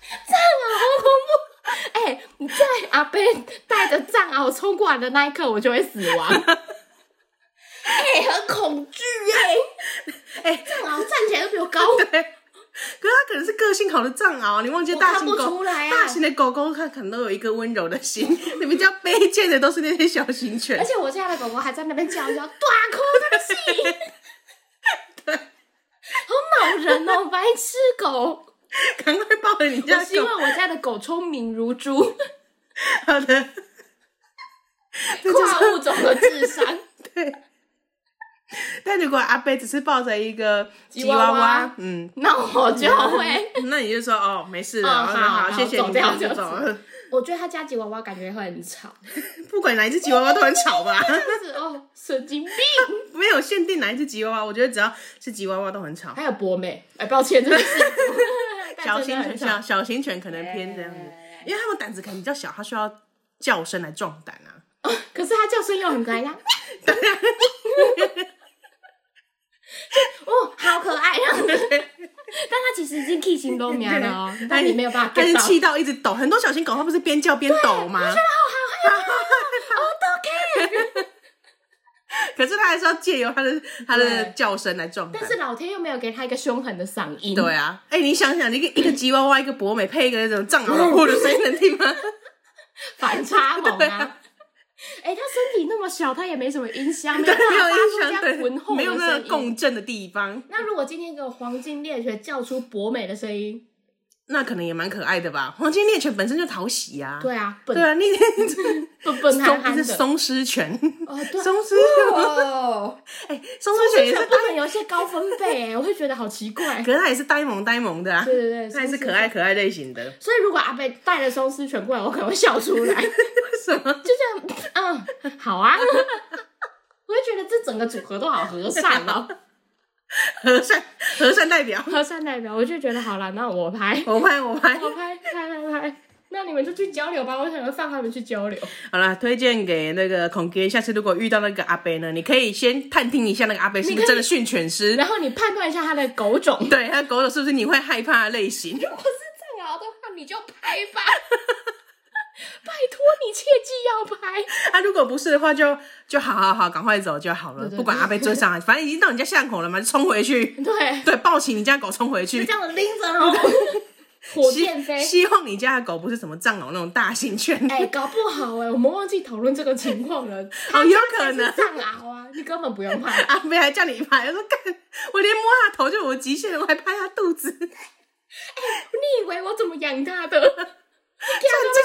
Speaker 1: 藏獒好恐怖！哎、欸，你在阿贝带着藏獒冲过来的那一刻，我就会死亡。哎、欸，很恐惧 哎！哎、欸，藏獒站起来都比我高。
Speaker 2: 对。可是它可能是个性好的藏獒，你忘记大型狗，啊、大型的狗狗它可能都有一个温柔的心，你比较卑贱的都是那些小型犬。
Speaker 1: 而且我家的狗狗还在那边叫叫，大哭大戏，对，好恼人哦，白痴狗，
Speaker 2: 赶快抱着你家狗。
Speaker 1: 我希望我家的狗聪明如猪。
Speaker 2: 好的，
Speaker 1: 跨物种的智商，
Speaker 2: 对。但如果阿贝只是抱着一个吉娃娃，嗯，
Speaker 1: 那我就会，
Speaker 2: 那你就说哦，没事了，
Speaker 1: 哦、好，好，好，
Speaker 2: 谢谢你，这就走了。
Speaker 1: 我觉得他家吉娃娃感觉会很吵，
Speaker 2: 不管哪一只吉娃娃都很吵吧？
Speaker 1: 是哦，神经病，
Speaker 2: 没有限定哪一只吉娃娃，我觉得只要是吉娃娃都很吵。
Speaker 1: 还有博美，哎，抱歉，这是。
Speaker 2: 小型犬，小小型犬可能偏这样子，因为他们胆子可能比较小，它需要叫声来壮胆啊。
Speaker 1: 哦，可是它叫声又很可爱呀。哦，好可爱啊！但它其实已经气心都苗了哦，但你没有办法，
Speaker 2: 它是气到一直抖。很多小型狗它不是边叫边抖吗？
Speaker 1: 我觉得好好，好，好，
Speaker 2: 可是他还是要借由他的他的叫声来壮胆。
Speaker 1: 但是老天又没有给他一个凶狠的嗓音。
Speaker 2: 对啊，哎、欸，你想想，一个一个吉娃娃，一个博美，配一个那种藏獒老虎的声音，能听吗？
Speaker 1: 反差萌啊！哎、欸，他身体那么小，他也没什么音箱，没有
Speaker 2: 音箱，
Speaker 1: 对，
Speaker 2: 没有那个共振的地方。
Speaker 1: 那如果今天给我黄金猎犬叫出博美的声音？
Speaker 2: 那可能也蛮可爱的吧，黄金猎犬本身就讨喜啊。
Speaker 1: 对啊，
Speaker 2: 对啊，那天
Speaker 1: 笨笨憨憨的
Speaker 2: 松狮犬。
Speaker 1: 哦，对，
Speaker 2: 松狮犬。
Speaker 1: 哦，
Speaker 2: 哎，松狮犬也是
Speaker 1: 不能有一些高分贝，哎，我会觉得好奇怪。
Speaker 2: 可是它也是呆萌呆萌的啊。
Speaker 1: 对对对，
Speaker 2: 它也是可爱可爱类型的。
Speaker 1: 所以如果阿贝带了松狮犬过来，我可能会笑出来。为
Speaker 2: 什么？
Speaker 1: 就这样，嗯，好啊。我会觉得这整个组合都好和善哦。
Speaker 2: 和善，和善代表，
Speaker 1: 和善代表，我就觉得好了，那我拍，
Speaker 2: 我拍，我拍，
Speaker 1: 我拍，拍拍拍，那你们就去交流吧，我想要放他们去交流。
Speaker 2: 好了，推荐给那个孔哥，下次如果遇到那个阿贝呢，你可以先探听一下那个阿贝是不是真的训犬师，
Speaker 1: 然后你判断一下他的狗种，
Speaker 2: 对，他的狗种是不是你会害怕的类型。如
Speaker 1: 果是藏獒的话，你就拍吧。拜托你切记要拍
Speaker 2: 啊！如果不是的话就，就就好好好，赶快走就好了。对对对，不管阿伯追上来，反正已经到你家巷口了嘛，就冲回去。
Speaker 1: 对
Speaker 2: 对，抱起你家狗冲回去，
Speaker 1: 就这样子拎着哦，火箭飞。
Speaker 2: 希望你家的狗不是什么藏獒那种大型犬。
Speaker 1: 哎、欸，搞不好哎、欸，我们忘记讨论这个情况了。
Speaker 2: 好有可能
Speaker 1: 藏獒啊，你根本不用拍。
Speaker 2: 阿伯还叫你拍，我说干，我连摸他头就我极限了，我还拍他肚子。哎、
Speaker 1: 欸，你以为我怎么养他的？看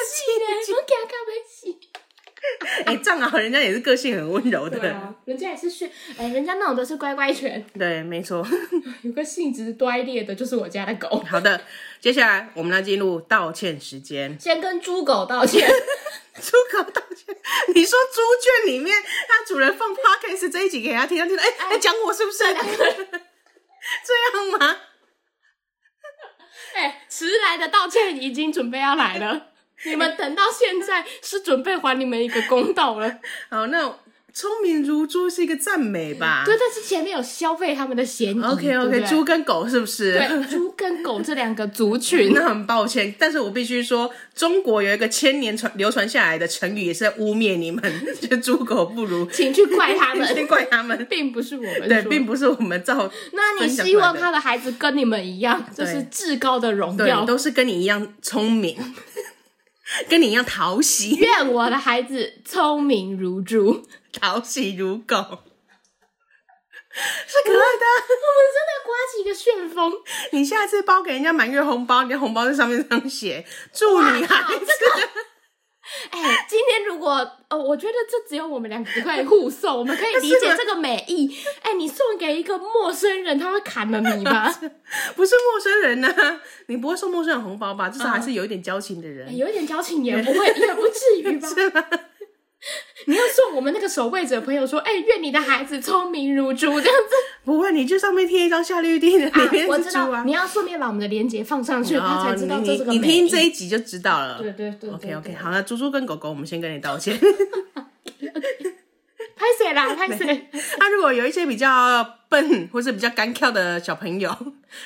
Speaker 1: 戏呢，我给他看戏。
Speaker 2: 哎，藏獒人家也是个性很温柔的，
Speaker 1: 对啊，人家也是训，哎、欸，人家那种都是乖乖犬。
Speaker 2: 对，没错。
Speaker 1: 有个性质乖劣的，就是我家的狗。
Speaker 2: 好的，接下来我们来进入道歉时间。
Speaker 1: 先跟猪狗道歉。
Speaker 2: 猪狗道歉？你说猪圈里面，它主人放 podcast 这一集给他听，他听到，哎、讲、欸、我是不是？这样吗？
Speaker 1: 哎、欸，迟来的道歉已经准备要来了，你们等到现在是准备还你们一个公道了。
Speaker 2: 好，那。聪明如猪是一个赞美吧？
Speaker 1: 对，但是前面有消费他们的嫌疑。
Speaker 2: OK OK，猪跟狗是不是？
Speaker 1: 对，猪跟狗这两个族群。
Speaker 2: 那很抱歉，但是我必须说，中国有一个千年传流传下来的成语，也是在污蔑你们，就猪狗不如，
Speaker 1: 请去怪他们，
Speaker 2: 请怪他们，
Speaker 1: 并不是我们，
Speaker 2: 对，并不是我们造。
Speaker 1: 那你希望他的孩子跟你们一样，就是至高的荣耀，
Speaker 2: 都是跟你一样聪明，跟你一样讨喜。
Speaker 1: 愿我的孩子聪明如猪。
Speaker 2: 讨喜如狗，是可爱的。
Speaker 1: 我们真的刮起一个旋风。
Speaker 2: 你下次包给人家满月红包，你的红包在上面这样写“祝你孩子”。
Speaker 1: 哎、欸，今天如果呃，我觉得这只有我们两个可以互送，我们可以 理解这个美意。哎、欸，你送给一个陌生人，他会砍了你吗？
Speaker 2: 不是陌生人呢、啊，你不会送陌生人红包吧？至少还是有一点交情的人，
Speaker 1: 欸、有一点交情也不会，也不至于吧？你要送我们那个守卫者朋友说，哎、欸，愿你的孩子聪明如猪，这样子。
Speaker 2: 不会，你就上面贴一张夏绿蒂的，里面是猪啊。啊我知道，
Speaker 1: 你要顺便把我们的链接放上去，他才知道这是个美。
Speaker 2: 你听这一集就知道了。
Speaker 1: 对对。
Speaker 2: OK OK，好，那猪猪跟狗狗，我们先跟你道歉。
Speaker 1: 拍谁啦？拍谁？
Speaker 2: 那、啊、如果有一些比较笨或是比较干跳的小朋友，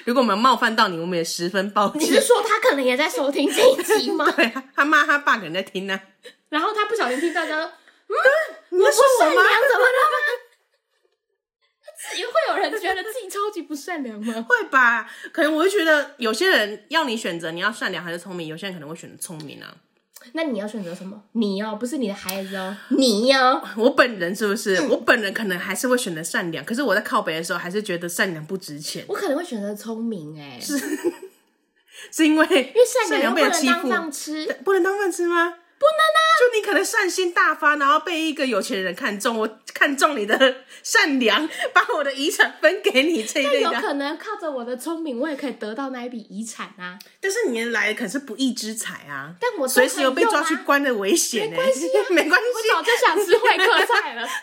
Speaker 2: 如果我们冒犯到你，我们也十分抱歉。
Speaker 1: 你是说他可能也在收听这一集吗？
Speaker 2: 对，他妈他爸可能在听呢、啊。
Speaker 1: 然后他不小心听到说，嗯，
Speaker 2: 你说我善良
Speaker 1: 怎么了吗？自己会有人觉得自己超级不善良吗？
Speaker 2: 会吧，可能我会觉得有些人要你选择，你要善良还是聪明？有些人可能会选择聪明啊。
Speaker 1: 那你要选择什么？你哦，不是你的孩子哦，你哦。
Speaker 2: 我本人是不是？嗯、我本人可能还是会选择善良，可是我在靠北的时候，还是觉得善良不值钱。
Speaker 1: 我可能会选择聪明，哎，
Speaker 2: 是是因为因
Speaker 1: 为善良不能当饭吃，
Speaker 2: 不能当饭吃吗？
Speaker 1: 不能啊！
Speaker 2: 就你可能善心大发，然后被一个有钱人看中，我看中你的善良，把我的遗产分给你这一类的。
Speaker 1: 有可能靠着我的聪明，我也可以得到那一笔遗产啊！
Speaker 2: 但是你来可是不义之财啊！
Speaker 1: 但我
Speaker 2: 随时有被抓去关的危险呢、欸。
Speaker 1: 没关系、啊，
Speaker 2: 没关系。
Speaker 1: 我早就想吃会客菜了。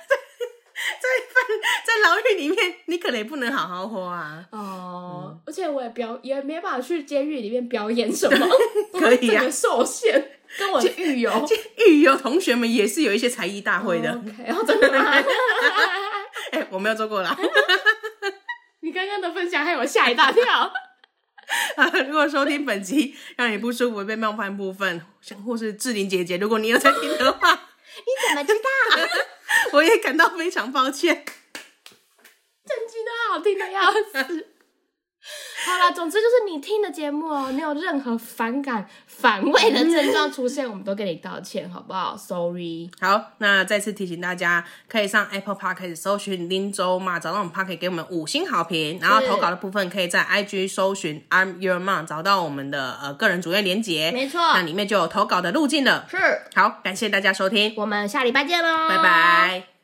Speaker 2: 在在在牢狱里面，你可能也不能好好活啊。
Speaker 1: 哦、嗯，而且我也表也没办法去监狱里面表演什么，
Speaker 2: 可以啊，
Speaker 1: 受限。跟我狱友，
Speaker 2: 狱友 同学们也是有一些才艺大会的。
Speaker 1: OK，然后真的吗？哎、
Speaker 2: 欸，我没有做过啦。
Speaker 1: 你刚刚的分享害我吓一大跳。
Speaker 2: 如果收听本集让你不舒服、被冒犯部分，或是志玲姐姐，如果你有在听的话，
Speaker 1: 你怎么知道？
Speaker 2: 我也感到非常抱歉。
Speaker 1: 整集都好听的要死。好啦，总之就是你听的节目哦，你有任何反感、反胃的症状出现，我们都跟你道歉，好不好？Sorry。
Speaker 2: 好，那再次提醒大家，可以上 Apple Podcast 搜寻林州嘛，找到我们 Podcast 给我们五星好评。然后投稿的部分，可以在 IG 搜寻 I'm Your Mom，找到我们的呃个人主页连结。
Speaker 1: 没错，
Speaker 2: 那里面就有投稿的路径了。
Speaker 1: 是。
Speaker 2: 好，感谢大家收听，
Speaker 1: 我们下礼拜见喽，
Speaker 2: 拜拜。